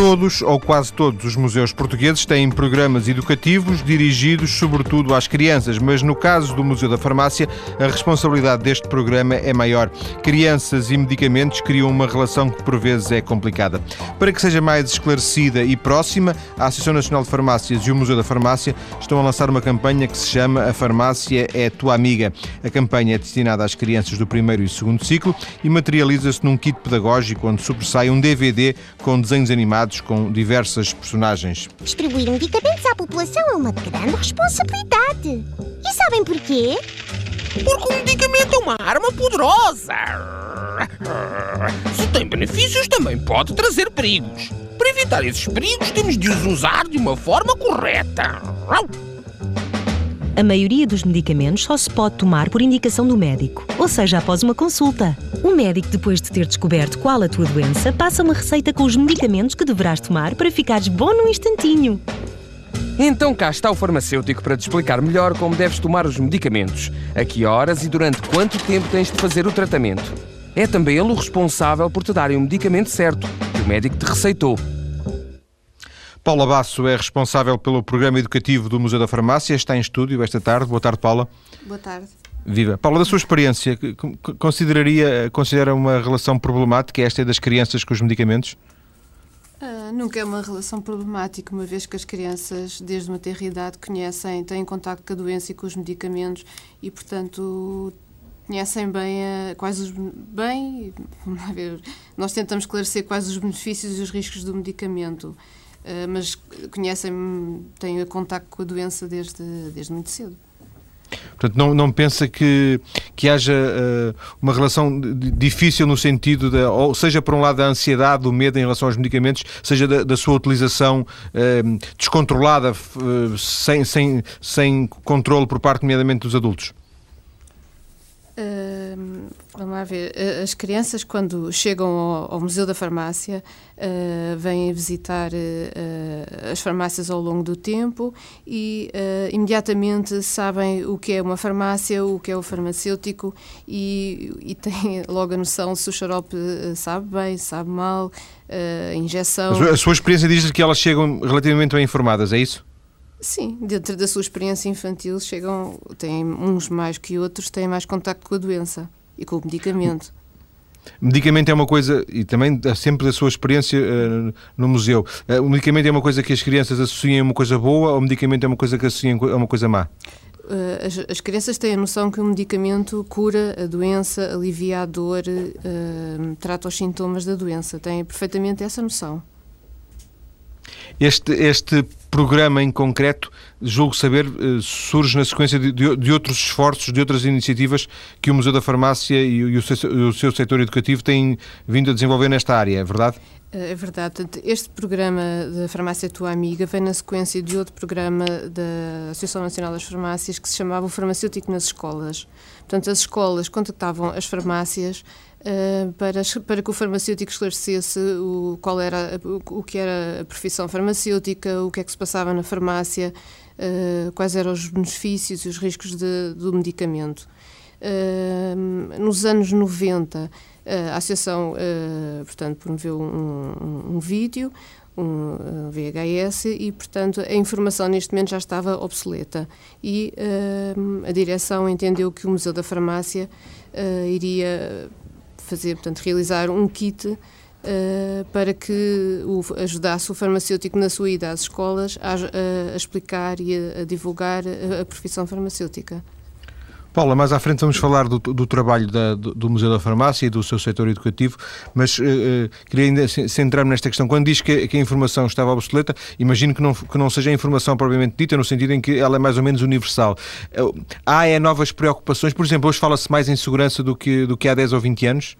Todos ou quase todos os museus portugueses têm programas educativos dirigidos sobretudo às crianças, mas no caso do Museu da Farmácia, a responsabilidade deste programa é maior. Crianças e medicamentos criam uma relação que por vezes é complicada. Para que seja mais esclarecida e próxima, a Associação Nacional de Farmácias e o Museu da Farmácia estão a lançar uma campanha que se chama A Farmácia é Tua Amiga. A campanha é destinada às crianças do primeiro e segundo ciclo e materializa-se num kit pedagógico onde sobressai um DVD com desenhos animados com diversas personagens. Distribuir medicamentos à população é uma grande responsabilidade. E sabem porquê? Porque o medicamento é uma arma poderosa. Se tem benefícios, também pode trazer perigos. Para evitar esses perigos, temos de os usar de uma forma correta. A maioria dos medicamentos só se pode tomar por indicação do médico, ou seja, após uma consulta. O médico, depois de ter descoberto qual a tua doença, passa uma receita com os medicamentos que deverás tomar para ficares bom num instantinho. Então cá está o farmacêutico para te explicar melhor como deves tomar os medicamentos, a que horas e durante quanto tempo tens de fazer o tratamento. É também ele o responsável por te darem o medicamento certo, que o médico te receitou. Paula Basso é responsável pelo programa educativo do Museu da Farmácia, está em estúdio esta tarde. Boa tarde, Paula. Boa tarde. Viva. Paula, da sua experiência, consideraria, considera uma relação problemática esta das crianças com os medicamentos? Uh, nunca é uma relação problemática, uma vez que as crianças, desde uma tenra idade, conhecem, têm contato com a doença e com os medicamentos e, portanto, conhecem bem a, quais os bem, vamos lá ver, nós tentamos esclarecer quais os benefícios e os riscos do medicamento. Eh, mas conhecem, têm contato com a doença desde, desde muito cedo. Portanto, não, não pensa que, que haja uh, uma relação difícil no sentido, de, ou seja, por um lado, da ansiedade, do medo em relação aos medicamentos, seja da, da sua utilização uh, descontrolada, uh, sem, sem, sem controle por parte, nomeadamente, dos adultos? Vamos lá ver. As crianças, quando chegam ao, ao Museu da Farmácia, uh, vêm visitar uh, as farmácias ao longo do tempo e uh, imediatamente sabem o que é uma farmácia, o que é o farmacêutico e, e têm logo a noção se o xarope sabe bem, sabe mal, a injeção. A sua experiência diz que elas chegam relativamente bem informadas, é isso? Sim, dentro da sua experiência infantil chegam, têm uns mais que outros, têm mais contacto com a doença e com o medicamento. Medicamento é uma coisa, e também sempre da sua experiência uh, no museu, uh, o medicamento é uma coisa que as crianças associam a uma coisa boa ou o medicamento é uma coisa que associam a uma coisa má? Uh, as, as, crianças têm a noção que o medicamento cura a doença, alivia a dor, trata os sintomas da doença. Têm perfeitamente essa noção. Este, este programa em concreto, julgo saber, eh, surge na sequência de, de, outros esforços, de outras iniciativas que o Museu da Farmácia e, o, seu, o seu setor educativo têm vindo a desenvolver nesta área, é verdade? É verdade. Este programa da Farmácia Tua Amiga vem na sequência de outro programa da Associação Nacional das Farmácias que se chamava o Farmacêutico nas Escolas. Portanto, as escolas contactavam as farmácias uh, para, para que o farmacêutico esclarecesse o, qual era, o, o, que era a profissão farmacêutica, o que é que se passava na farmácia, uh, quais eram os benefícios e os riscos de, do medicamento. Uh, nos anos 90, a Associação, portanto, promoveu um, um, um vídeo, um VHS e, portanto, a informação neste momento já estava obsoleta. E uh, a direção entendeu que o Museu da Farmácia iria fazer, portanto, realizar um kit uh, para que o, ajudasse o farmacêutico na sua ida às escolas a, a, a explicar e a, a divulgar a, profissão farmacêutica. Paula, mais à frente vamos falar do, do trabalho da, do, do, Museu da Farmácia e do seu setor educativo, mas uh, queria ainda centrar-me nesta questão. Quando diz que, que, a informação estava obsoleta, imagino que não, que não seja a informação propriamente dita, no sentido em que ela é mais ou menos universal. Uh, há é, novas preocupações, por exemplo, hoje fala-se mais em segurança do que, do que há 10 ou 20 anos?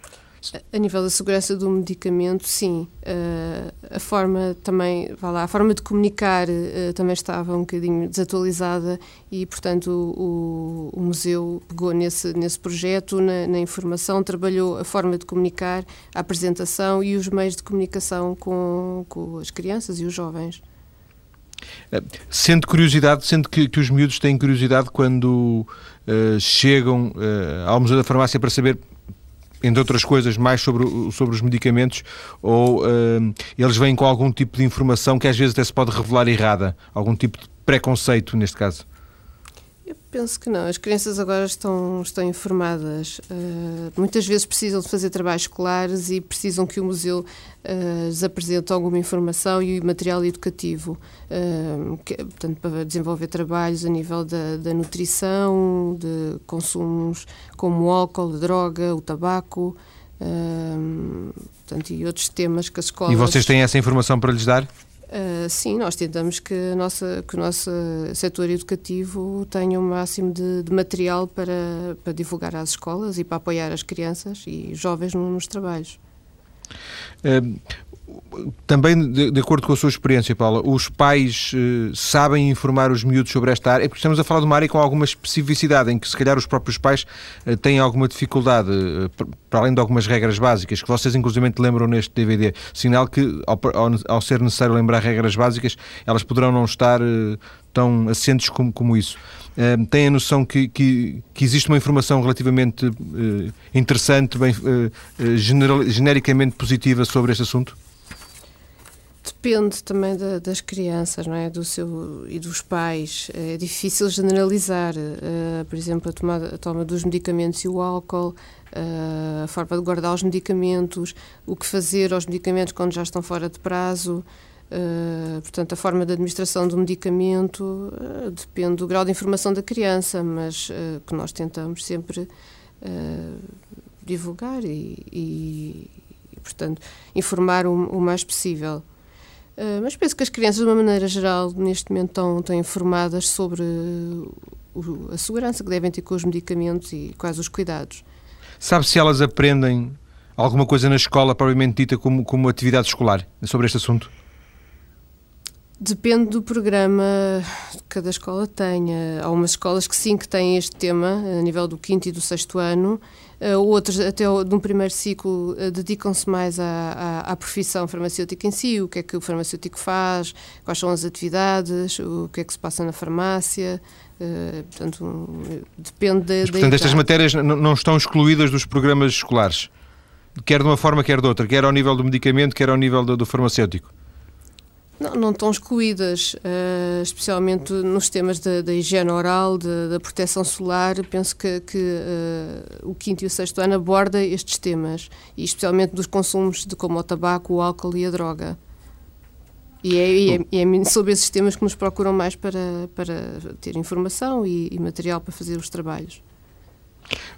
A nível da segurança do medicamento, sim. Uh, a forma também, vá lá, a forma de comunicar uh, também estava um bocadinho desatualizada e, portanto, o, o museu pegou nesse, nesse projeto, na, na, informação, trabalhou a forma de comunicar, a apresentação e os meios de comunicação com, com as crianças e os jovens. Eh, sente curiosidade, sente que, que os miúdos têm curiosidade quando uh, chegam uh, ao Museu da Farmácia para saber entre outras coisas, mais sobre, sobre os medicamentos ou uh, eles vêm com algum tipo de informação que às vezes até se pode revelar errada, algum tipo de preconceito neste caso? Penso que não. As crianças agora estão, estão informadas. Uh, muitas vezes precisam de fazer trabalhos escolares e precisam que o museu uh, lhes apresente alguma informação e material educativo, uh, que, portanto, para desenvolver trabalhos a nível da, da nutrição, de consumos como o álcool, a droga, o tabaco. Uh, portanto, e outros temas que as escolas. E vocês têm essa informação para lhes dar? Uh, sim, nós tentamos que, a nossa, que o nosso setor educativo tenha o máximo de, de material para, para divulgar às escolas e para apoiar as crianças e jovens nos trabalhos. Uh, também, de, de, acordo com a sua experiência, Paula, os pais uh, sabem informar os miúdos sobre esta área? É porque estamos a falar de uma área com alguma especificidade, em que se calhar os próprios pais uh, têm alguma dificuldade, uh, para além de algumas regras básicas, que vocês inclusive lembram neste DVD. Sinal que, ao, ao, ao ser necessário lembrar regras básicas, elas poderão não estar tão assentes como, como isso. Uh, têm a noção que, que, que, existe uma informação relativamente uh, interessante, bem, uh, general, genericamente positiva sobre este assunto? Depende também da, das crianças não é? do seu, e dos pais. É difícil generalizar. Uh, por exemplo, a, tomada, a toma dos medicamentos e o álcool, uh, a forma de guardar os medicamentos, o que fazer aos medicamentos quando já estão fora de prazo. Uh, portanto, a forma de administração do medicamento depende do grau de informação da criança, mas que nós tentamos sempre divulgar e, e, e, portanto, informar o, o mais possível. Ah, mas penso que as crianças, de uma maneira geral, neste momento estão, estão informadas sobre o, a segurança que devem ter com os medicamentos e quais os cuidados. Sabe se elas aprendem alguma coisa na escola, propriamente dita, como, como atividade escolar, sobre este assunto? Depende do programa que cada escola tenha. Há umas escolas que sim que têm este tema, a nível do quinto e do sexto ano, outros, até no primeiro ciclo, uh, dedicam-se mais à, à, à, profissão farmacêutica em si, o que é que o farmacêutico faz, quais são as atividades, o que é que se passa na farmácia. Uh, portanto, depende da. Mas, portanto, estas matérias não estão excluídas dos programas escolares, quer de uma forma, quer de outra, quer ao nível do medicamento, quer ao nível do, do farmacêutico. Não, não estão excluídas, uh, especialmente nos temas da, higiene oral, da proteção solar. Penso que, que uh, o quinto e o sexto ano aborda estes temas, e especialmente dos consumos de como o tabaco, o álcool e a droga. E é, e é, e é sobre esses temas que nos procuram mais para, para ter informação e, e material para fazer os trabalhos.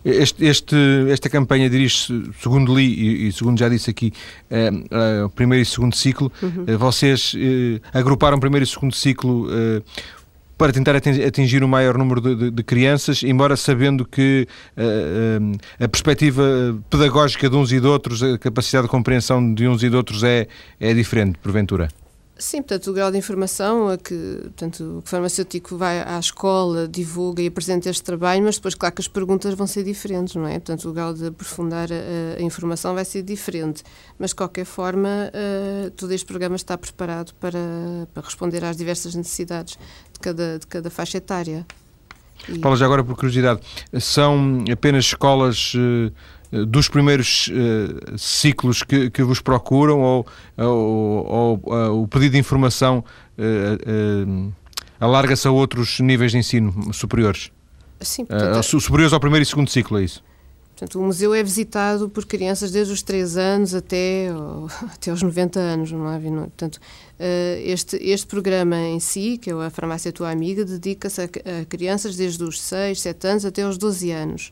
Este, este, esta campanha dirige-se, segundo li e, e, segundo já disse aqui, eh, eh, o primeiro e segundo ciclo. Uhum. Eh, vocês agruparam primeiro e segundo ciclo para tentar atingir o maior número de, de, de crianças, embora sabendo que uh, uh, a perspectiva pedagógica de uns e de outros, a capacidade de compreensão de uns e de outros é, é diferente, porventura. Sim, portanto, o grau de informação a que portanto, o farmacêutico vai à escola, divulga e apresenta este trabalho, mas depois, claro que as perguntas vão ser diferentes, não é? Portanto, o grau de aprofundar a, a informação vai ser diferente. Mas, de qualquer forma, uh, todo este programa está preparado para, para responder às diversas necessidades de cada, de cada faixa etária. E... Já agora por curiosidade, são apenas escolas. Uh dos primeiros uh, ciclos que, que, vos procuram ou, ou, ou uh, o pedido de informação uh, alarga-se a outros níveis de ensino superiores? Sim, portanto, superiores ao primeiro e segundo ciclo, é isso? Portanto, o museu é visitado por crianças desde os 3 anos até, até aos 90 anos, não é? Portanto, este, este programa em si, que é a Farmácia Tua Amiga, dedica-se a, a crianças desde os 6, 7 anos até aos 12 anos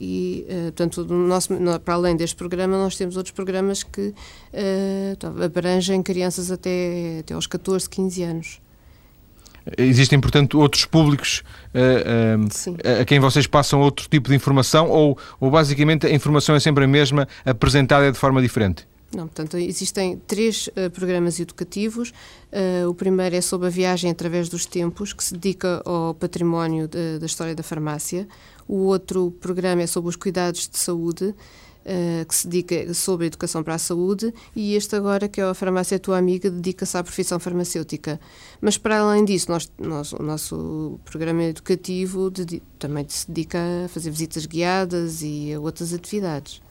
e, uh, portanto, no nosso, no, para além deste programa, nós temos outros programas que uh, abrangem crianças até, até aos 14, 15 anos. Existem, portanto, outros públicos uh, a, a quem vocês passam outro tipo de informação ou, ou basicamente a informação é sempre a mesma, apresentada de forma diferente? Não, portanto, existem três uh, programas educativos. Uh, o primeiro é sobre a viagem através dos tempos, que se dedica ao património de, da história da farmácia. O outro programa é sobre os cuidados de saúde, uh, que se dedica sobre a educação para a saúde. E este agora, que é a Farmácia Tua Amiga, dedica-se à profissão farmacêutica. Mas, para além disso, nós, nós, o nosso programa educativo também se dedica a fazer visitas guiadas e a outras atividades.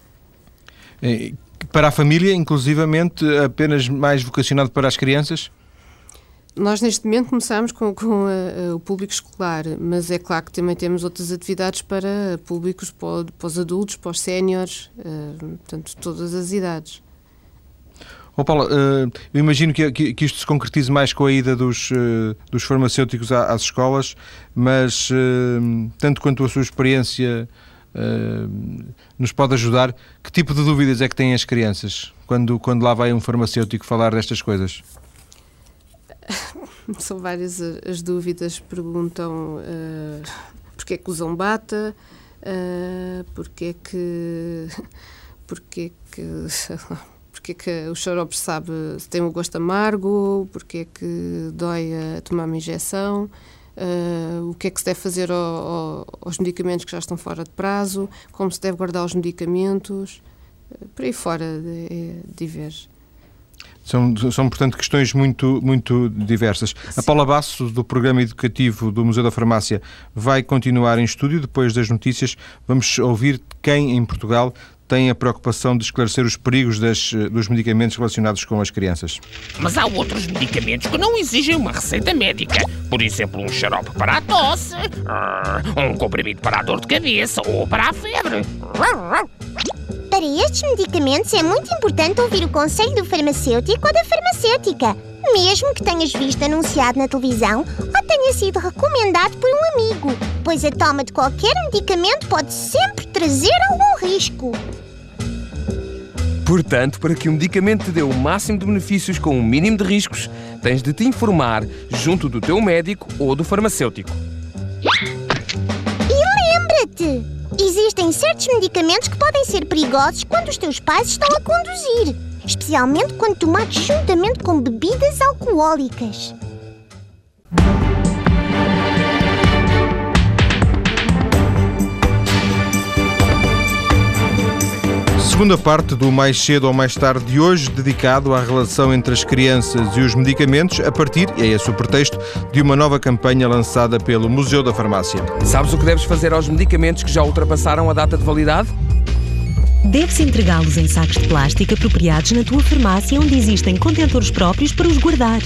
Eh, para a família, inclusivamente, apenas mais vocacionado para as crianças? Nós, neste momento, começamos com, com a, a, o público escolar, mas é claro que também temos outras atividades para públicos, para, para os adultos, para os séniores, uh, portanto, todas as idades. Oh, Paula, uh, eu imagino que, que, que, isto se concretize mais com a ida dos, uh, dos farmacêuticos às escolas, mas tanto quanto a sua experiência nos pode ajudar, que tipo de dúvidas é que têm as crianças quando, quando lá vai um farmacêutico falar destas coisas? São várias as dúvidas. Perguntam uh, porque é que usam bata, uh, porque é que. Porque é que. Porque é que o xarope sabe se tem um gosto amargo, porque é que dói a tomar uma injeção, uh, o que é que se deve fazer ao, ao, aos medicamentos que já estão fora de prazo, como se deve guardar os medicamentos, por aí fora é diverso. São, são, portanto, questões muito, muito diversas. Sim. A Paula Basso, do Programa Educativo do Museu da Farmácia, vai continuar em estúdio. Depois das notícias, vamos ouvir quem em Portugal tem a preocupação de esclarecer os perigos das, dos medicamentos relacionados com as crianças. Mas há outros medicamentos que não exigem uma receita médica. Por exemplo, um xarope para a tosse, ah, um comprimido para a dor de cabeça ou para a febre. Para estes medicamentos é muito importante ouvir o conselho do farmacêutico ou da farmacêutica, mesmo que tenhas visto anunciado na televisão ou tenha sido recomendado por um amigo, pois a toma de qualquer medicamento pode sempre trazer algum risco. Portanto, para que o medicamento te dê o máximo de benefícios com o mínimo de riscos, tens de te informar junto do teu médico ou do farmacêutico. Existem certos medicamentos que podem ser perigosos quando os teus pais estão a conduzir, especialmente quando tomados juntamente com bebidas alcoólicas. Segunda parte do Mais Cedo ou Mais Tarde de hoje, dedicado à relação entre as crianças e os medicamentos, a partir, e é esse o pretexto, de uma nova campanha lançada pelo Museu da Farmácia. Sabes o que deves fazer aos medicamentos que já ultrapassaram a data de validade? Deve-se entregá-los em sacos de plástico apropriados na tua farmácia, onde existem contentores próprios para os guardar.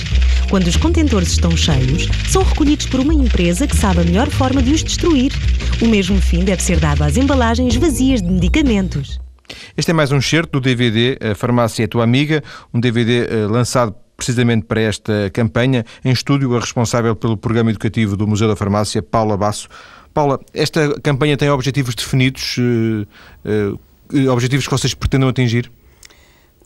Quando os contentores estão cheios, são recolhidos por uma empresa que sabe a melhor forma de os destruir. O mesmo fim deve ser dado às embalagens vazias de medicamentos. Este é mais um certo do DVD A Farmácia é Tua Amiga, um DVD eh, lançado precisamente para esta campanha. Em estúdio, a responsável pelo programa educativo do Museu da Farmácia, Paula Basso. Paula, esta campanha tem objetivos definidos, eh, eh, objetivos que vocês pretendam atingir?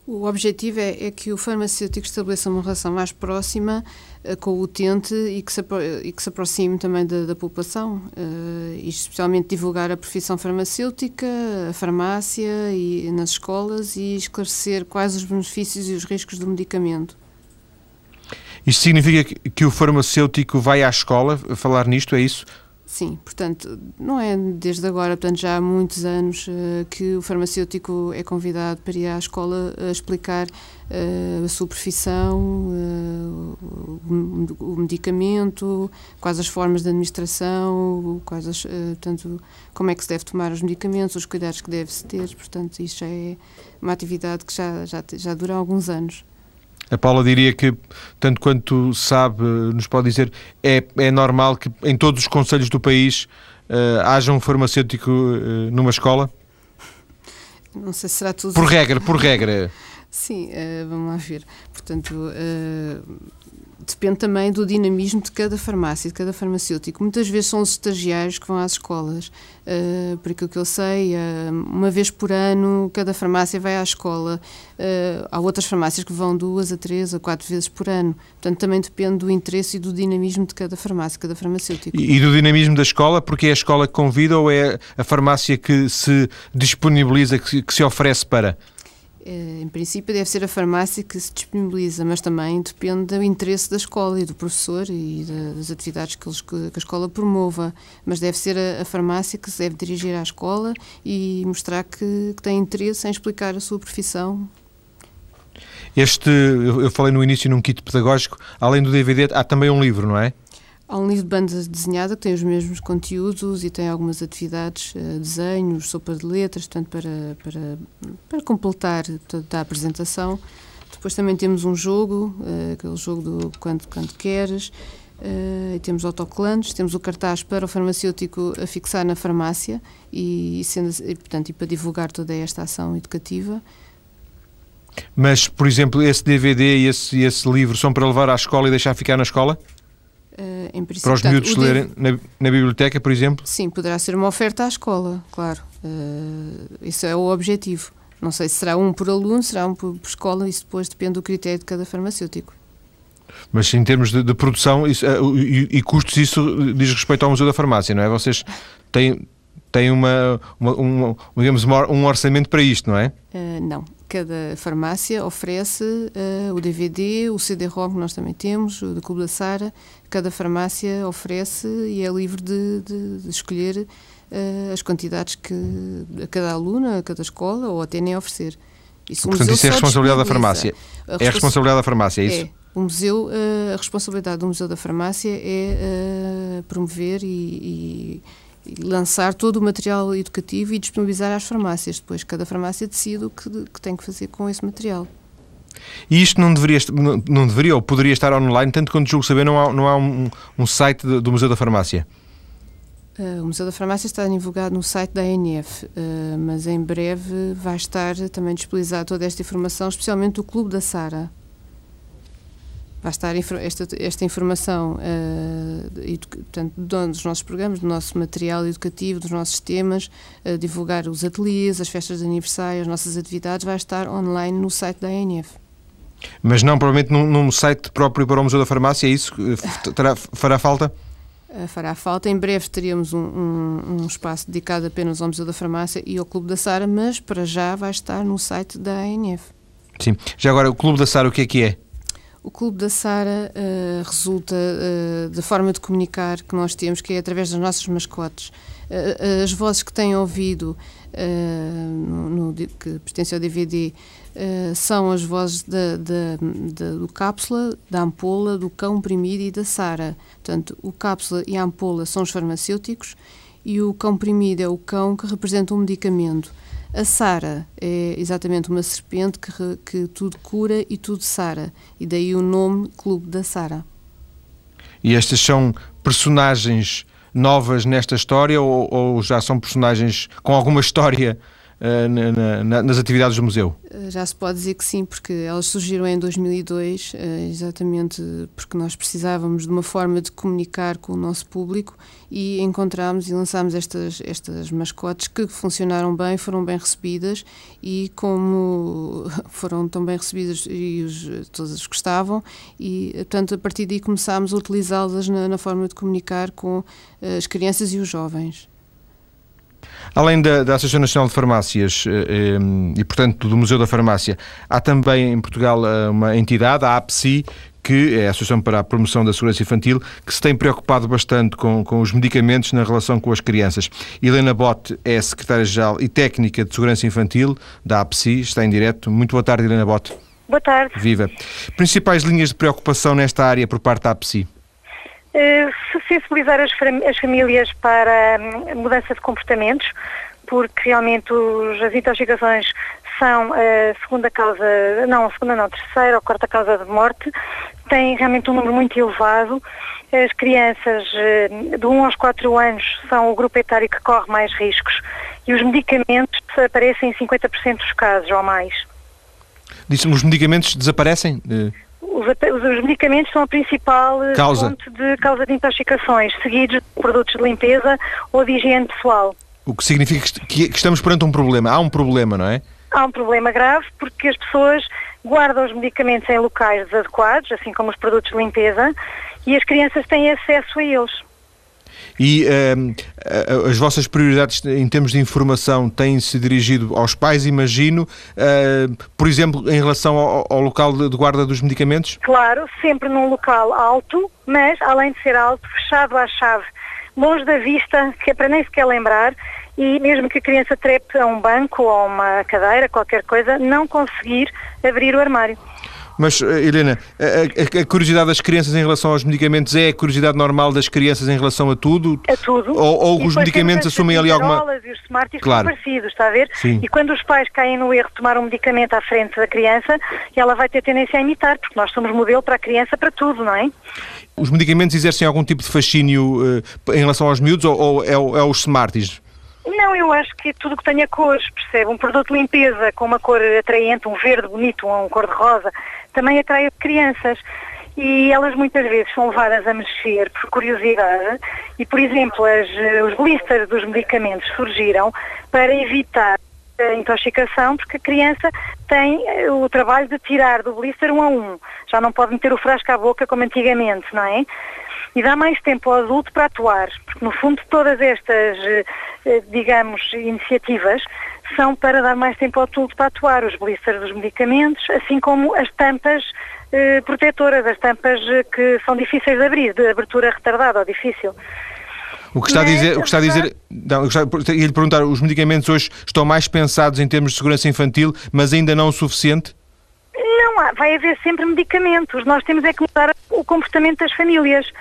O objetivo é, é, que o farmacêutico estabeleça uma relação mais próxima uh, com o utente e que se, e que se aproxime também da, da população, uh, e especialmente divulgar a profissão farmacêutica, a farmácia e nas escolas e esclarecer quais os benefícios e os riscos do medicamento. Isto significa que o farmacêutico vai à escola falar nisto, é isso? Sim, portanto, não é desde agora, portanto, já há muitos anos uh, que o farmacêutico é convidado para ir à escola a explicar uh, a sua profissão, o, o, medicamento, quais as formas de administração, quais as, portanto, como é que se deve tomar os medicamentos, os cuidados que deve-se ter, portanto, isso já é uma atividade que já, já, já dura alguns anos. A Paula diria que, tanto quanto sabe, nos pode dizer, é, é normal que em todos os conselhos do país uh, haja um farmacêutico uh, numa escola? Não sei se será tudo. Por regra, por regra. Sim, uh, vamos lá ver. Portanto, depende também do dinamismo de cada farmácia, de cada farmacêutico. Muitas vezes são os estagiários que vão às escolas. Uh, por aquilo que eu sei, uh, uma vez por ano, cada farmácia vai à escola. Uh, há outras farmácias que vão duas a três a quatro vezes por ano. Portanto, também depende do interesse e do dinamismo de cada farmácia, cada farmacêutico. E, e do dinamismo da escola, porque é a escola que convida ou é a farmácia que se disponibiliza, que, que se oferece para? Eh, em princípio deve ser a farmácia que se disponibiliza, mas também depende do interesse da escola e do professor e das atividades que, eles, que a escola promova. Mas deve ser a, a, farmácia que se deve dirigir à escola e mostrar que, que tem interesse em explicar a sua profissão este, eu falei no início num kit pedagógico, além do DVD, há também um livro, não é? Há um livro de banda desenhada que tem os mesmos conteúdos e tem algumas atividades, uh, desenhos, sopa de letras, portanto, para, para, para completar toda a apresentação. Depois também temos um jogo, uh, aquele jogo do quando, quando queres, uh, temos autocolantes, temos o cartaz para o farmacêutico a fixar na farmácia e, sendo, e, portanto, e para divulgar toda esta ação educativa. Mas, por exemplo, esse DVD e esse, esse livro são para levar à escola e deixar ficar na escola? Uh, em princípio, Para os miúdos portanto, lerem na, na, biblioteca, por exemplo? Sim, poderá ser uma oferta à escola, claro. Uh, isso é o objetivo. Não sei se será um por aluno, será um por, por escola, isso depois depende do critério de cada farmacêutico. Mas em termos de, de produção isso, uh, e, e, custos, isso diz respeito ao Museu da Farmácia, não é? Vocês têm, têm uma, uma, uma digamos, um orçamento para isto, não é? não cada farmácia oferece uh, o DVD, o CD-ROM que nós também temos, o do Clube da Sara. Cada farmácia oferece e é livre de, de, de escolher uh, as quantidades que a cada aluno, a cada escola ou até nem oferecer. Isso, Portanto, isso é a responsabilidade da farmácia. A é a responsabilidade da farmácia, é isso? É. O museu, uh, a responsabilidade do Museu da Farmácia é promover e, e lançar todo o material educativo e disponibilizar às farmácias. Depois, cada farmácia decide o que, que tem que fazer com esse material. E isto não deveria, não, deveria ou poderia estar online, tanto quanto julgo saber, não há, não há um, um site do Museu da Farmácia? Uh, o Museu da Farmácia está divulgado no site da ANF, uh, mas em breve vai estar também disponibilizada toda esta informação, especialmente o Clube da Sara vai estar esta, esta informação uh, e, portanto, dos nossos programas, do nosso material educativo, dos nossos temas, divulgar os ateliês, as festas de aniversário, as nossas atividades, vai estar online no site da ANF. Mas não provavelmente num, num site próprio para o Museu da Farmácia, é isso? Terá, fará falta? Uh, fará falta. Em breve teríamos um, um, um, espaço dedicado apenas ao Museu da Farmácia e ao Clube da Sara, mas para já vai estar no site da ANF. Sim. Já agora, o Clube da Sara, o que é que é? O Clube da Sara uh, resulta uh, da forma de comunicar que nós temos, que é através das nossas mascotes. Uh, as vozes que têm ouvido, no, no, que pertencem ao DVD, são as vozes do cápsula, da ampola, do cão comprimido e da Sara. Portanto, o cápsula e a ampola são os farmacêuticos e o cão comprimido é o cão que representa um medicamento. A Sara é exatamente uma serpente que, que tudo cura e tudo sara, e daí o nome Clube da Sara. E estas são personagens novas nesta história ou, ou já são personagens com alguma história na, na, nas atividades do museu? Eh, já se pode dizer que sim, porque elas surgiram em 2002, uh, eh, exatamente porque nós precisávamos de uma forma de comunicar com o nosso público e encontramos e lançámos estas, estas mascotes que funcionaram bem, foram bem recebidas e como foram tão bem recebidas e os, todas gostavam e portanto a partir daí começámos a utilizá-las na, na forma de comunicar com as crianças e os jovens. Além da, da, Associação Nacional de Farmácias eh, eh, e, portanto, do Museu da Farmácia, há também em Portugal eh, uma entidade, a APSI, que é a Associação para a Promoção da Segurança Infantil, que se tem preocupado bastante com, com os medicamentos na relação com as crianças. Helena Bote é Secretária-Geral e Técnica de Segurança Infantil da APSI, está em direto. Muito boa tarde, Helena Bote. Boa tarde. Viva. Principais linhas de preocupação nesta área por parte da APSI? Eh, sensibilizar as, as, famílias para a hum, mudança de comportamentos, porque realmente os, as intoxicações são a segunda causa, não, segunda não, terceira ou quarta causa de morte, tem realmente um número muito elevado. As crianças eh, de 1 aos 4 anos são o grupo etário que corre mais riscos e os medicamentos aparecem em 50% dos casos ou mais. Disse-me, os medicamentos desaparecem? Uh os, os, medicamentos são a principal eh, causa. fonte de causa de intoxicações, seguidos de produtos de limpeza ou de higiene pessoal. O que significa que estamos perante um problema. Há um problema, não é? Há um problema grave porque as pessoas guardam os medicamentos em locais desadequados, assim como os produtos de limpeza, e as crianças têm acesso a eles. E uh, as vossas prioridades em termos de informação têm-se dirigido aos pais, imagino, uh, por exemplo, em relação ao, ao local de, de, guarda dos medicamentos? Claro, sempre num local alto, mas além de ser alto, fechado à chave, longe da vista, que é para nem sequer lembrar, e mesmo que a criança trepe a um banco ou a uma cadeira, qualquer coisa, não conseguir abrir o armário. Mas, eh, Helena, a, a, a, curiosidade das crianças em relação aos medicamentos é a curiosidade normal das crianças em relação a tudo? A tudo. Ou, ou os medicamentos assumem ali alguma... e os Smarties claro. são parecidos, está a ver? Sim. E quando os pais caem no erro de tomar um medicamento à frente da criança, ela vai ter tendência a imitar, porque nós somos modelo para a criança para tudo, não é? Os medicamentos exercem algum tipo de fascínio uh, em relação aos miúdos ou, ou é, é os Smarties? Não, eu acho que tudo que tenha cores, percebe? Um produto de limpeza com uma cor atraente, um verde bonito, um cor de rosa, também atrai crianças. E elas muitas vezes são levadas a mexer por curiosidade e, por exemplo, as, os blisters dos medicamentos surgiram para evitar a intoxicação, porque a criança tem eh, o trabalho de tirar do blister um a um. Já não pode meter o frasco à boca como antigamente, não é? E dá mais tempo ao adulto para atuar, porque no fundo todas estas, eh, eh, digamos, iniciativas são para dar mais tempo ao adulto para atuar, os blisters dos medicamentos, assim como as tampas eh, protetoras, as tampas que são difíceis de abrir, de abertura retardada ou difícil. O que está a dizer, o que está a dizer, não, ia lhe perguntar, os medicamentos hoje estão mais pensados em termos de segurança infantil, mas ainda não o suficiente? Não há, vai haver sempre medicamentos. Nós temos é que mudar o comportamento das famílias.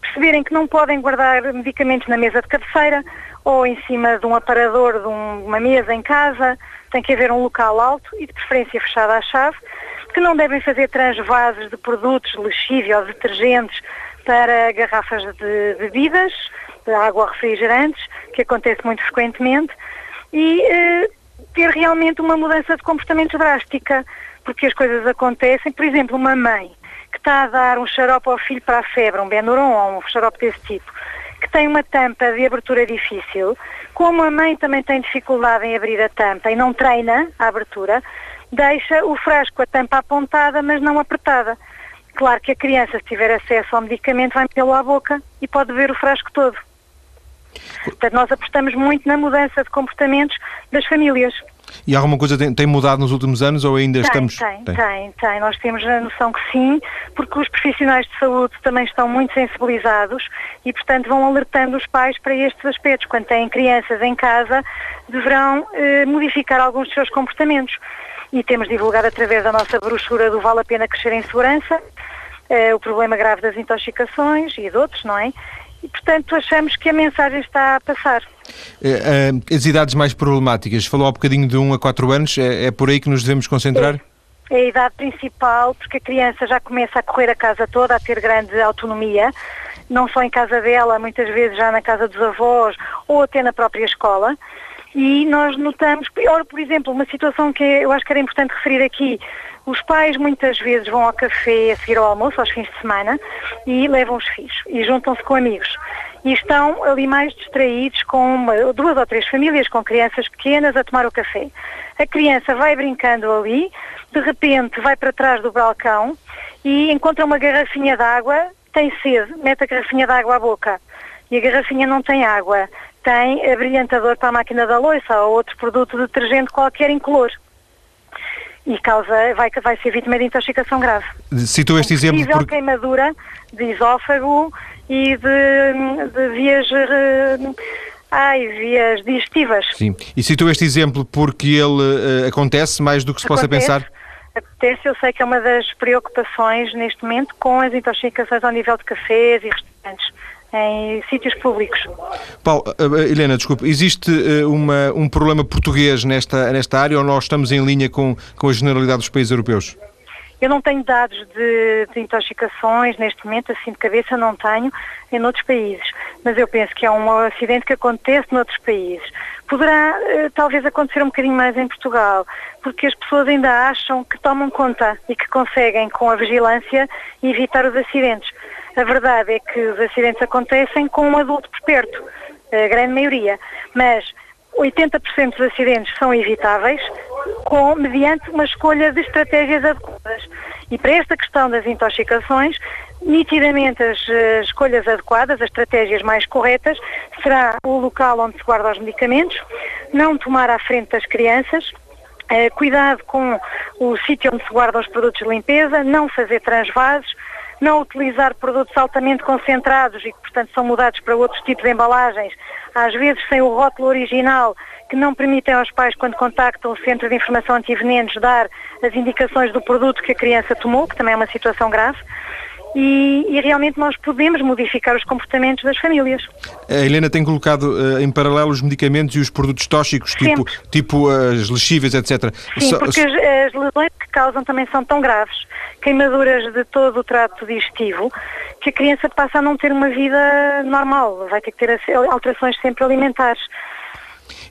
Perceberem que não podem guardar medicamentos na mesa de cabeceira ou em cima de um aparador de um, uma mesa em casa. Tem que haver um local alto e de preferência fechado à chave. Que não devem fazer transvases de produtos lexívia ou detergentes para garrafas de bebidas, de água refrigerantes, que acontece muito frequentemente. E eh, ter realmente uma mudança de comportamento drástica porque as coisas acontecem. Por exemplo, uma mãe que está a dar um xarope ao filho para a febre, um Benuron ou um xarope desse tipo, que tem uma tampa de abertura difícil, como a mãe também tem dificuldade em abrir a tampa e não treina a abertura, deixa o frasco, a tampa apontada, mas não apertada. Claro que a criança, se tiver acesso ao medicamento, vai metê-lo à boca e pode ver o frasco todo. Portanto, nós apostamos muito na mudança de comportamentos das famílias. E alguma coisa tem, tem, mudado nos últimos anos ou ainda tem, estamos... Tem, tem, tem, tem. Nós temos a noção que sim, porque os profissionais de saúde também estão muito sensibilizados e, portanto, vão alertando os pais para estes aspectos. Quando têm crianças em casa, deverão eh, modificar alguns dos seus comportamentos. E temos divulgado através da nossa brochura do Vale a Pena Crescer em Segurança, eh, o problema grave das intoxicações e de outros, não é? E, portanto, achamos que a mensagem está a passar. É, é, as idades mais problemáticas, falou há bocadinho de 1 a 4 anos, é, é por aí que nos devemos concentrar? É. É a idade principal, porque a criança já começa a correr a casa toda, a ter grande autonomia, não só em casa dela, muitas vezes já na casa dos avós ou até na própria escola. E nós notamos, por exemplo, uma situação que eu acho que era importante referir aqui, os pais muitas vezes vão ao café a seguir ao almoço, aos fins de semana, e levam os filhos e juntam-se com amigos. E estão ali mais distraídos com uma, duas ou três famílias com crianças pequenas a tomar o café. A criança vai brincando ali, de repente vai para trás do balcão e encontra uma garrafinha de água, tem sede, mete a garrafinha de água à boca. E a garrafinha não tem água, tem brilhantador para a máquina da loiça ou outro produto de detergente qualquer incolor e causa, vai, vai ser vítima de intoxicação grave. Citou este exemplo porque... queimadura de esófago e de, de vias... Eh, ai, vias digestivas. Sim, e citou este exemplo porque ele uh, acontece mais do que se acontece, possa pensar? Acontece, eu sei que é uma das preocupações neste momento com as intoxicações ao nível de cafés e restaurantes em sítios públicos. Paulo, uh, Helena, desculpe, existe uh, uma, um problema português nesta, nesta área ou nós estamos em linha com, com a generalidade dos países europeus? Eu não tenho dados de, de, intoxicações neste momento, assim de cabeça não tenho, em outros países. Mas eu penso que é um acidente que acontece noutros países. Poderá uh, talvez acontecer um bocadinho mais em Portugal, porque as pessoas ainda acham que tomam conta e que conseguem, com a vigilância, evitar os acidentes. A verdade é que os acidentes acontecem com um adulto por perto, a grande maioria, mas 80% dos acidentes são evitáveis com, mediante uma escolha de estratégias adequadas. E para esta questão das intoxicações, nitidamente as, as escolhas adequadas, as estratégias mais corretas, será o local onde se guarda os medicamentos, não tomar à frente das crianças, eh, cuidado com o sítio onde se guardam os produtos de limpeza, não fazer transvases, não utilizar produtos altamente concentrados e que, portanto, são mudados para outros tipos de embalagens, às vezes sem o rótulo original, que não permitem aos pais, quando contactam o Centro de Informação Antivenenos, dar as indicações do produto que a criança tomou, que também é uma situação grave. E, e, realmente nós podemos modificar os comportamentos das famílias. A Helena tem colocado uh, em paralelo os medicamentos e os produtos tóxicos, tipo, tipo as lexíveis, etc. Sim, so, porque as, as lesões que causam também são tão graves, queimaduras de todo o trato digestivo, que a criança passa a não ter uma vida normal, vai ter que ter alterações sempre alimentares.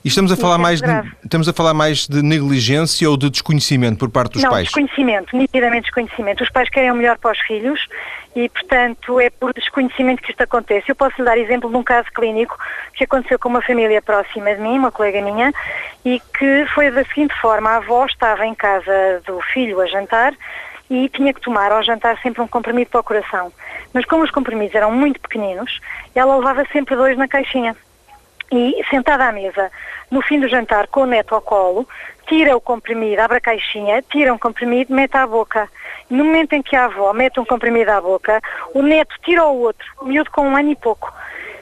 E estamos a falar é mais de, estamos a falar mais de negligência ou de desconhecimento por parte dos não, pais? desconhecimento, nitidamente desconhecimento. Os pais querem o melhor para os filhos e, portanto, é por desconhecimento que isto acontece. Eu posso lhe dar exemplo de um caso clínico que aconteceu com uma família próxima de mim, uma colega minha, e que foi da seguinte forma, a avó estava em casa do filho a jantar e tinha que tomar ao jantar sempre um comprimido para o coração. Mas como os comprimidos eram muito pequeninos, ela levava sempre dois na caixinha. E sentada à mesa, no fim do jantar, com o neto ao colo, tira o comprimido, abre a caixinha, tira um comprimido, mete à boca. No momento em que a avó mete um comprimido à boca, o neto tira o outro, miúdo com um ano e pouco,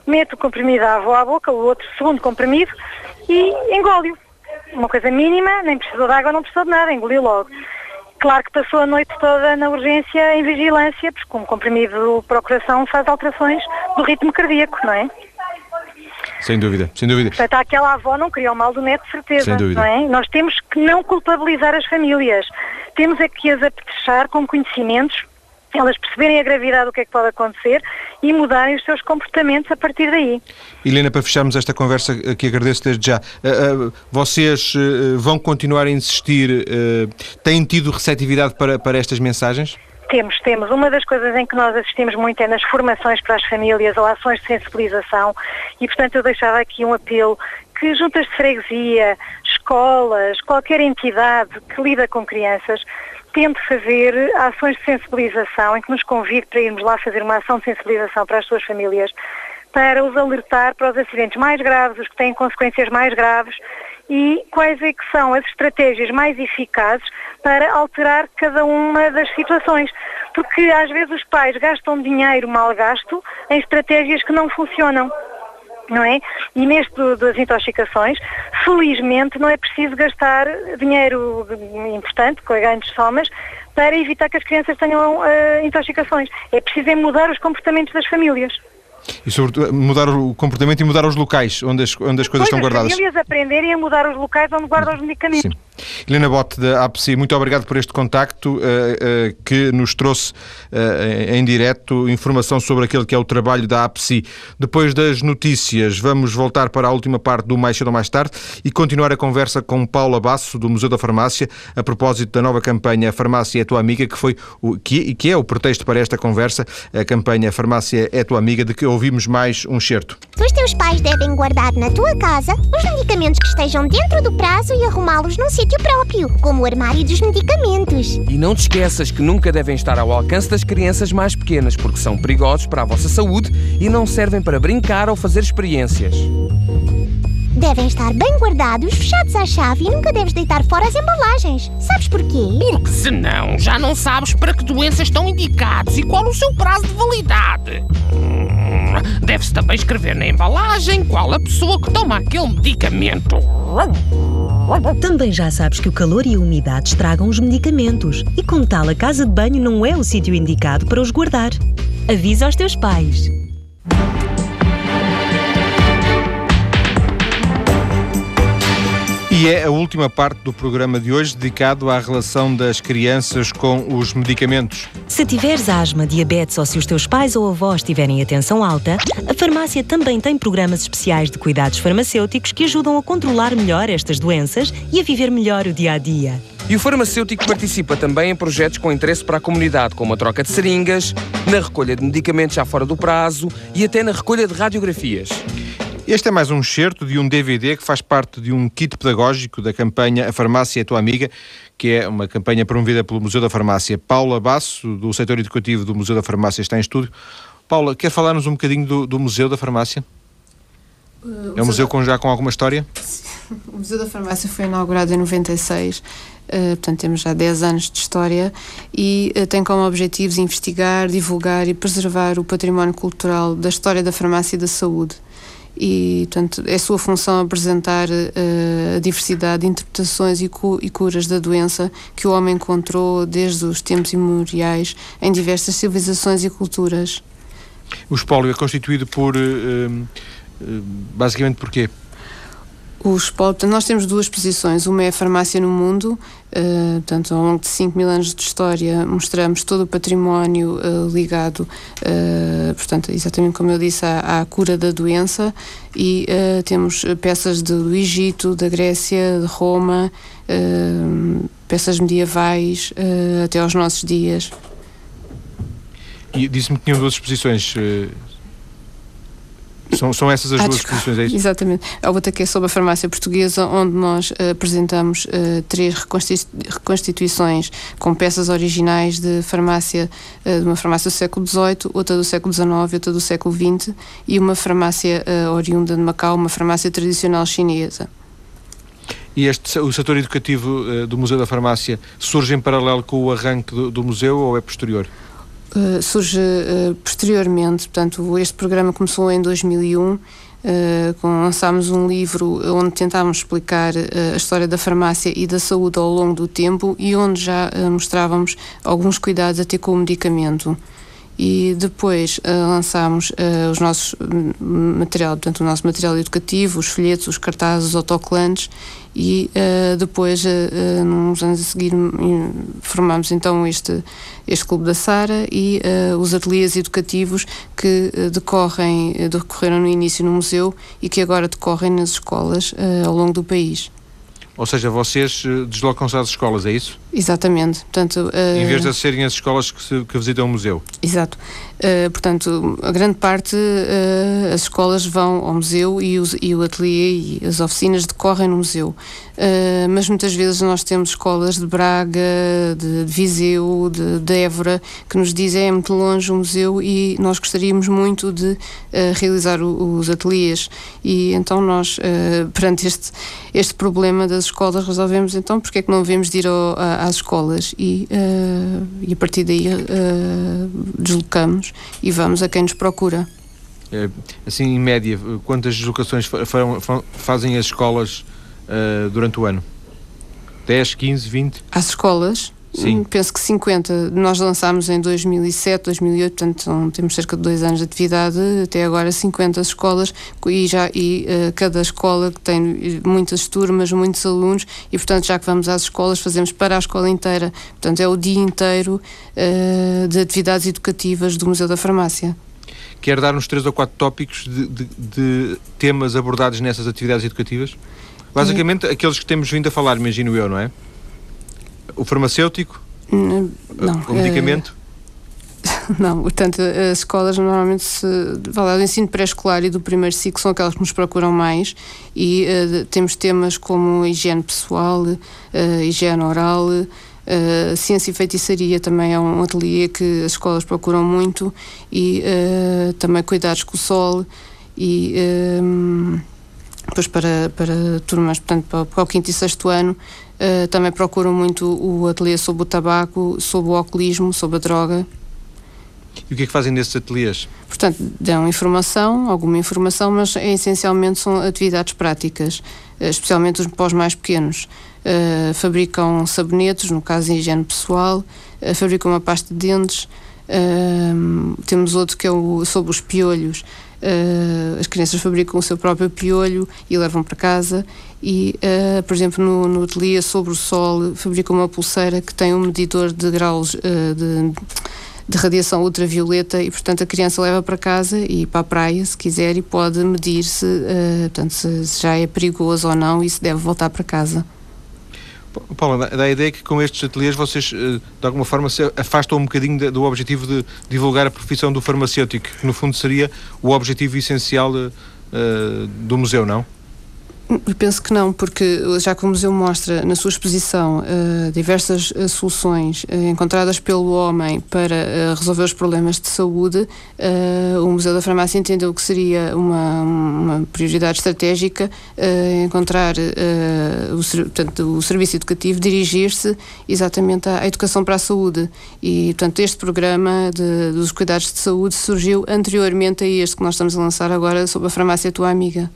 mete o comprimido à avó à boca, o outro segundo comprimido, e engole-o. Uma coisa mínima, nem precisou de água, não precisou de nada, engoliu logo. Claro que passou a noite toda na urgência em vigilância, porque como comprimido para o coração faz alterações do ritmo cardíaco, não é? Sem dúvida, sem dúvida. Portanto, aquela avó não queria o mal do neto, certeza. Sem dúvida. Não é? Nós temos que não culpabilizar as famílias. Temos é que as apetrechar com conhecimentos elas perceberem a gravidade do que é que pode acontecer e mudarem os seus comportamentos a partir daí. Helena, para fecharmos esta conversa, que agradeço desde já, eh, eh, vocês eh, vão continuar a insistir, têm tido receptividade para, para estas mensagens? Temos, temos. Uma das coisas em que nós assistimos muito é nas formações para as famílias ou ações de sensibilização e, portanto, eu deixava aqui um apelo que juntas de freguesia, escolas, qualquer entidade que lida com crianças tente fazer ações de sensibilização em que nos convide para irmos lá fazer uma ação de sensibilização para as suas famílias, para os alertar para os acidentes mais graves, os que têm consequências mais graves e quais é que são as estratégias mais eficazes para alterar cada uma das situações. Porque às vezes os pais gastam dinheiro mal gasto em estratégias que não funcionam não é? E neste das intoxicações, felizmente não é preciso gastar dinheiro importante, com grandes somas, para evitar que as crianças tenham uh, intoxicações. É preciso é mudar os comportamentos das famílias. E sobretudo mudar o comportamento e mudar os locais onde as, onde as coisas pois estão guardadas. As famílias aprenderem a mudar os locais onde guardam os medicamentos. Sim. Helena Bote, da APSI, muito obrigado por este contacto uh, uh, que nos trouxe uh, em direto informação sobre aquele que é o trabalho da APSI. Depois das notícias, vamos voltar para a última parte do Mais Cedo ou Mais Tarde e continuar a conversa com Paula Basso, do Museu da Farmácia, a propósito da nova campanha Farmácia é Tua Amiga, que, foi o, que, que é o pretexto para esta conversa, a campanha Farmácia é Tua Amiga, de que ouvimos mais um certo. Os teus pais devem guardar na tua casa os medicamentos que estejam dentro do prazo e arrumá-los num sítio próprio, como o armário dos medicamentos. E não te esqueças que nunca devem estar ao alcance das crianças mais pequenas, porque são perigosos para a vossa saúde e não servem para brincar ou fazer experiências. Devem estar bem guardados, fechados à chave e nunca deves deitar fora as embalagens. Sabes porquê? Porque senão já não sabes para que doenças estão indicados e qual o seu prazo de validade. Deve-se também escrever na embalagem qual a pessoa que toma aquele medicamento. Também já sabes que o calor e a umidade estragam os medicamentos e, como tal, a casa de banho não é o sítio indicado para os guardar. Avisa aos teus pais. E é a última parte do programa de hoje dedicado à relação das crianças com os medicamentos. Se tiveres asma, diabetes ou se os teus pais ou avós tiverem atenção alta, a farmácia também tem programas especiais de cuidados farmacêuticos que ajudam a controlar melhor estas doenças e a viver melhor o dia a dia. E o farmacêutico participa também em projetos com interesse para a comunidade, como a troca de seringas, na recolha de medicamentos já fora do prazo e até na recolha de radiografias. Este é mais um excerto de um DVD que faz parte de um kit pedagógico da campanha A Farmácia é Tua Amiga, que é uma campanha promovida pelo Museu da Farmácia. Paula Basso, do setor educativo do Museu da Farmácia, está em estúdio. Paula, quer falar-nos um bocadinho do, do, Museu da Farmácia? Uh, é um museu com, já com alguma história? O Museu da Farmácia foi inaugurado em 96, uh, portanto temos já 10 anos de história e uh, tem como objetivos investigar, divulgar e preservar o património cultural da história da farmácia e da saúde e, portanto, é sua função apresentar uh, a diversidade de interpretações e, cu e, curas da doença que o homem encontrou desde os tempos imemoriais em diversas civilizações e culturas. O espólio é constituído por, uh, basicamente, por quê? O espólio, nós temos duas posições. Uma é a farmácia no mundo, uh, portanto, ao longo de 5 mil anos de história, mostramos todo o património uh, ligado, uh, portanto, exatamente como eu disse, à, à cura da doença. E temos peças do Egito, da Grécia, de Roma, peças medievais, até aos nossos dias. E disse-me que tinham duas exposições. São, são essas as ah, duas exposições, é isso? Exatamente. A outra que é sobre a farmácia portuguesa, onde nós uh, apresentamos uh, três reconstituições com peças originais de farmácia, uh, de uma farmácia do século XVIII, outra do século XIX, outra do século XX e uma farmácia oriunda de Macau, uma farmácia tradicional chinesa. E este, o setor educativo do Museu da Farmácia surge em paralelo com o arranque do, do museu ou é posterior? Eh, surge uh, posteriormente, portanto, este programa começou em 2001, uh, eh, lançámos um livro onde tentámos explicar a história da farmácia e da saúde ao longo do tempo e onde já mostrávamos alguns cuidados a ter com o medicamento e depois uh, lançámos uh, os nossos material, portanto o nosso material educativo, os folhetos, os cartazes, os autocolantes e uh, depois, uh, nos anos a seguir, formámos então este, este Clube da Sara e os ateliês educativos que decorrem, decorreram no início no museu e que agora decorrem nas escolas ao longo do país. Ou seja, vocês deslocam-se às escolas, é isso? Exatamente. Portanto, uh, em vez de serem as escolas que, se, que visitam o museu. Exato. Uh, portanto, a grande parte, uh, as escolas vão ao museu e, os, e o ateliê e as oficinas decorrem no museu. mas muitas vezes nós temos escolas de Braga, de, de Viseu, de, de, Évora, que nos dizem é muito longe o museu e nós gostaríamos muito de realizar o, os ateliês. E então nós, perante este, este problema das escolas, resolvemos então porque é que não devemos de ir ao, às escolas e, uh, e a partir daí uh, deslocamos e vamos a quem nos procura. É, assim, em média, quantas deslocações fazem as escolas uh, durante o ano? 10, 15, 20? As escolas? Sim. Hum, penso que 50. Nós lançámos em 2007, 2008, portanto temos cerca de dois anos de atividade, até agora 50 escolas e, já, e uh, cada escola que tem muitas turmas, muitos alunos e portanto já que vamos às escolas fazemos para a escola inteira, portanto é o dia inteiro uh, de atividades educativas do Museu da Farmácia. Quer dar uns três ou quatro tópicos de, de, de temas abordados nessas atividades educativas? Basicamente, aqueles que temos vindo a falar, imagino eu, não é? O farmacêutico? Não. O medicamento? Não, portanto, as escolas normalmente, se, lá, do ensino pré-escolar e do primeiro ciclo são aquelas que nos procuram mais e uh, temos temas como higiene pessoal, uh, higiene oral, uh, ciência e feitiçaria também é um ateliê que as escolas procuram muito e também cuidados com o sol e depois para, para turmas, portanto, para, para o quinto e sexto ano Uh, também procuram muito o ateliê sobre o tabaco, sobre o alcoolismo, sobre a droga. E o que é que fazem nesses ateliês? Portanto, dão informação, alguma informação, mas é, essencialmente são atividades práticas, uh, especialmente os, os mais pequenos. Uh, fabricam sabonetes, no caso em higiene pessoal, fabricam uma pasta de dentes. temos outro que é o, sobre os piolhos. Uh, as crianças fabricam o seu próprio piolho e levam para casa e, uh, por exemplo, no, no ateliê sobre o sol fabricam uma pulseira que tem um medidor de graus uh, de, de radiação ultravioleta e, portanto, a criança leva para casa e para a praia, se quiser, e pode medir se, portanto, se, se já é perigoso ou não e se deve voltar para casa. Paula, dá a ideia que com estes ateliês vocês, eh, de alguma forma, se afastam um bocadinho do objetivo de divulgar a profissão do farmacêutico, que no fundo seria o objetivo essencial de, uh, do museu, não? Eu penso que não, porque já que o museu mostra na sua exposição uh, diversas uh, soluções uh, encontradas pelo homem para resolver os problemas de saúde, o Museu da Farmácia entendeu que seria uma, uma prioridade estratégica encontrar o, portanto, o serviço educativo dirigir-se exatamente à, à, educação para a saúde. E, portanto, este programa de, dos cuidados de saúde surgiu anteriormente a este que nós estamos a lançar agora sobre a farmácia Tua Amiga.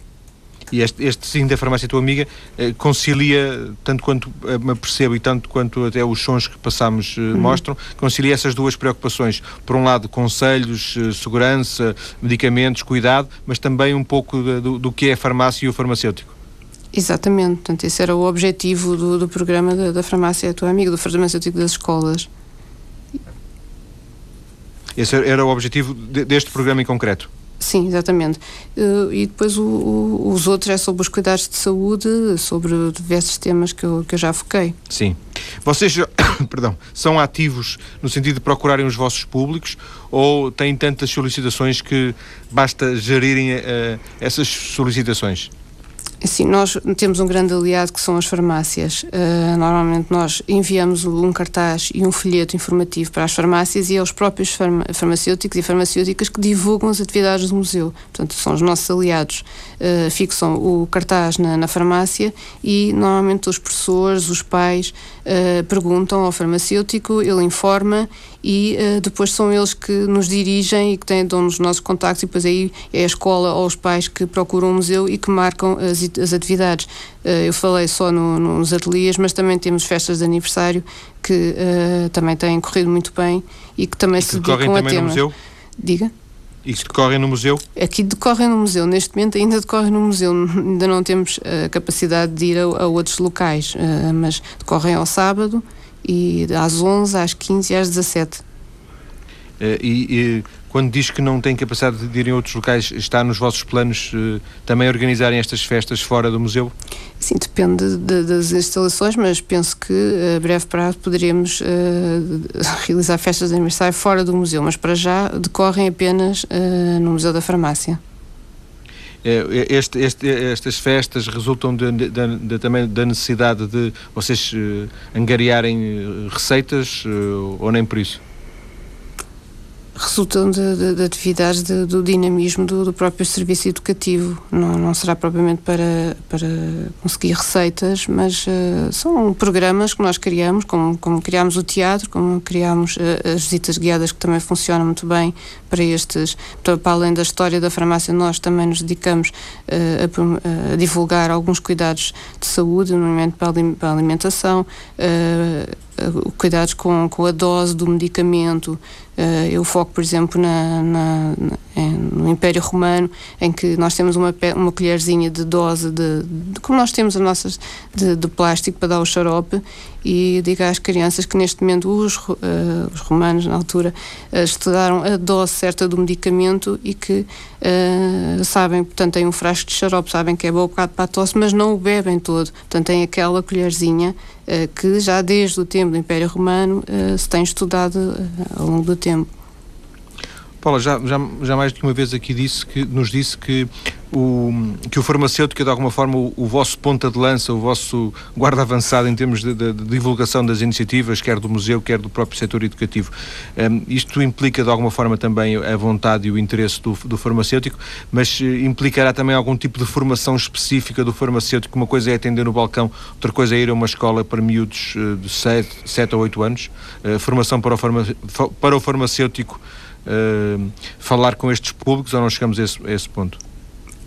E este, este sim da farmácia tua amiga eh, concilia, tanto quanto eh, me percebo e tanto quanto até os sons que passamos eh, uhum. mostram, concilia essas duas preocupações. Por um lado, conselhos, segurança, medicamentos, cuidado, mas também um pouco do, do que é a farmácia e o farmacêutico. Exatamente, portanto, esse era o objetivo do, do programa da, da farmácia tua amiga, do farmacêutico das escolas. Esse era o objetivo de, deste programa em concreto? Sim, exatamente. Uh, e depois o, o, os outros é sobre os cuidados de saúde, sobre diversos temas que eu, que eu já foquei. Sim. Vocês, perdão, são ativos no sentido de procurarem os vossos públicos ou têm tantas solicitações que basta gerirem uh, essas solicitações? Sim, nós temos um grande aliado que são as farmácias. Uh, normalmente nós enviamos um cartaz e um folheto informativo para as farmácias e é os próprios farma farmacêuticos e farmacêuticas que divulgam as atividades do museu. Portanto, são os nossos aliados. Uh, fixam o cartaz na, na, farmácia e normalmente os professores, os pais uh, perguntam ao farmacêutico, ele informa e depois são eles que nos dirigem e que têm, dão os nossos contactos e depois aí é a escola ou os pais que procuram o museu e que marcam as, as atividades. Uh, eu falei só no, nos ateliês, mas também temos festas de aniversário que uh, também têm corrido muito bem e que também e que se dedicam a temas. No museu? Diga? E que decorrem no museu? Aqui decorrem no museu, neste momento ainda decorrem no museu, ainda não temos a capacidade de ir a, a outros locais, mas decorrem ao sábado e às 11, às 15 e às 17. Eh, e, e, quando diz que não tem capacidade de ir em outros locais, está nos vossos planos uh, também organizarem estas festas fora do museu? Sim, depende de, das instalações, mas penso que a breve prazo poderíamos uh, realizar festas de aniversário fora do museu, mas para já decorrem apenas uh, no Museu da Farmácia. Este, este, estas festas resultam de, de, de, também da necessidade de vocês angariarem receitas ou nem por isso? Resultam de, de, de atividades de, do dinamismo do, do, próprio serviço educativo. Não, não será propriamente para, para conseguir receitas, mas uh, são programas que nós criamos, como, como criámos o teatro, como criámos uh, as visitas guiadas, que também funcionam muito bem para estes. Para além da história da farmácia, nós também nos dedicamos uh, a, a, divulgar alguns cuidados de saúde, nomeadamente para a alimentação cuidados com, com a dose do medicamento. Uh, eu foco, por exemplo, na, na, na, no Império Romano, em que nós temos uma, uma colherzinha de dose, de, de como nós temos as nossas, de, de, plástico para dar o xarope, e digo às crianças que neste momento os, uh, os romanos, na altura, uh, estudaram a dose certa do medicamento e que sabem, portanto, têm um frasco de xarope, sabem que é bom bocado para a tosse, mas não o bebem todo. Portanto, têm aquela colherzinha que já desde o tempo do Império Romano se tem estudado ao longo do tempo. Paula, já, já, já mais de uma vez aqui disse que, nos disse que o, que o farmacêutico é de alguma forma o, o vosso ponta de lança, o vosso guarda avançado em termos de, de, de, divulgação das iniciativas, quer do museu, quer do próprio setor educativo. Um, isto implica de alguma forma também a vontade e o interesse do, do farmacêutico, mas uh, implicará também algum tipo de formação específica do farmacêutico. Uma coisa é atender no balcão, outra coisa é ir a uma escola para miúdos uh, de 7, 7 ou 8 anos. Uh, formação para o, farma, para o farmacêutico uh, falar com estes públicos ou não chegamos a esse, a esse ponto?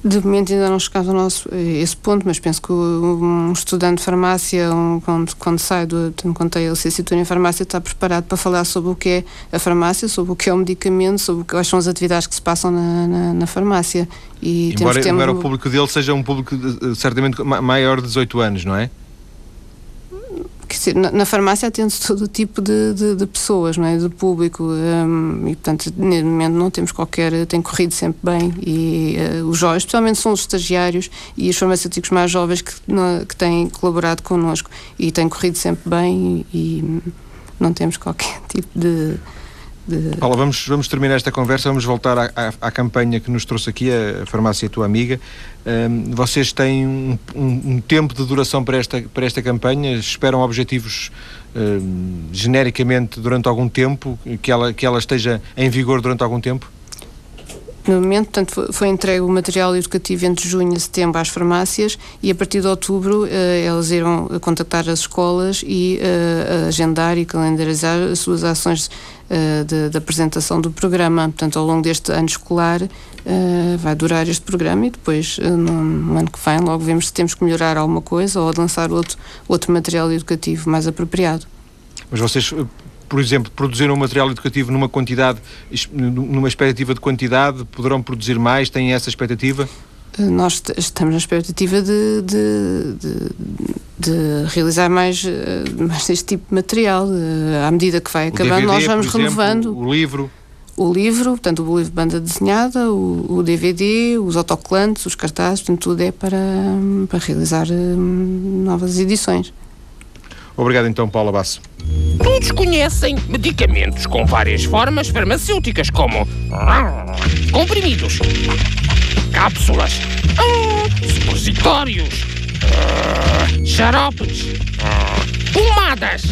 De momento ainda não chegamos a nosso, esse ponto, mas penso que um estudante de farmácia, um, quando, quando sai do, quando tem a licenciatura em farmácia, está preparado para falar sobre o que é a farmácia, sobre o que é o medicamento, sobre quais são as atividades que se passam na, na, na farmácia. E embora, temos, embora o público dele seja um público de, certamente maior de 18 anos, não é? Na, na, farmácia atende todo tipo de, de, de, pessoas, não é? De público. Um, e, portanto, neste momento não temos qualquer. tem corrido sempre bem. E uh, os jovens, especialmente, são os estagiários e os farmacêuticos mais jovens que, que têm colaborado connosco. E têm corrido sempre bem e, e não temos qualquer tipo de de... Paula, vamos, vamos terminar esta conversa, vamos voltar à, à, à campanha que nos trouxe aqui, a Farmácia Tua Amiga. Um, vocês têm um, um, um, tempo de duração para esta, para esta campanha? Esperam objetivos um, genericamente durante algum tempo? Que ela, que ela esteja em vigor durante algum tempo? No momento, portanto, foi entregue o material educativo entre junho e setembro às farmácias e a partir de outubro eh, elas irão contactar as escolas e eh, agendar e calendarizar as suas ações eh, de, apresentação do programa. Portanto, ao longo deste ano escolar eh, vai durar este programa e depois, no, no, ano que vem, logo vemos se temos que melhorar alguma coisa ou lançar outro, outro material educativo mais apropriado. Mas vocês por exemplo, produziram um material educativo numa quantidade, numa expectativa de quantidade, poderão produzir mais? Têm essa expectativa? Eh, nós estamos na expectativa de, de, de, de realizar mais, eh, mais este tipo de material. Eh, à medida que vai acabando, DVD, nós vamos renovando. O livro? O livro, portanto, o livro de banda desenhada, o, o DVD, os autocolantes, os cartazes, portanto, tudo é para, para realizar novas edições. Obrigado então, Paula Basso. Todos conhecem medicamentos com várias formas farmacêuticas, como comprimidos, cápsulas, supositórios, xaropes, pomadas,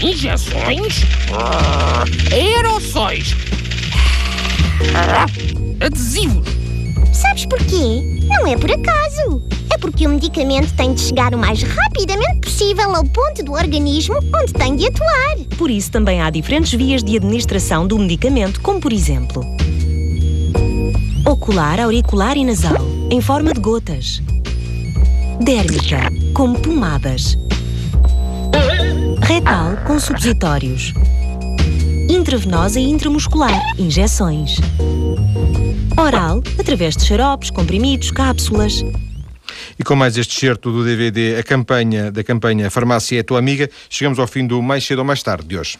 injeções, aerossóis, adesivos. Sabes porquê? Não é por acaso. É porque o medicamento tem de chegar o mais rapidamente possível ao ponto do organismo onde tem de atuar. Por isso, também há diferentes vias de administração do medicamento, como por exemplo: ocular, auricular e nasal, em forma de gotas, dérmica, como pomadas, retal, com supositórios, intravenosa e intramuscular, injeções, oral, através de xaropes, comprimidos, cápsulas. E com mais este certo do DVD, a campanha da campanha Farmácia é tua amiga, chegamos ao fim do Mais Cedo ou Mais Tarde de hoje.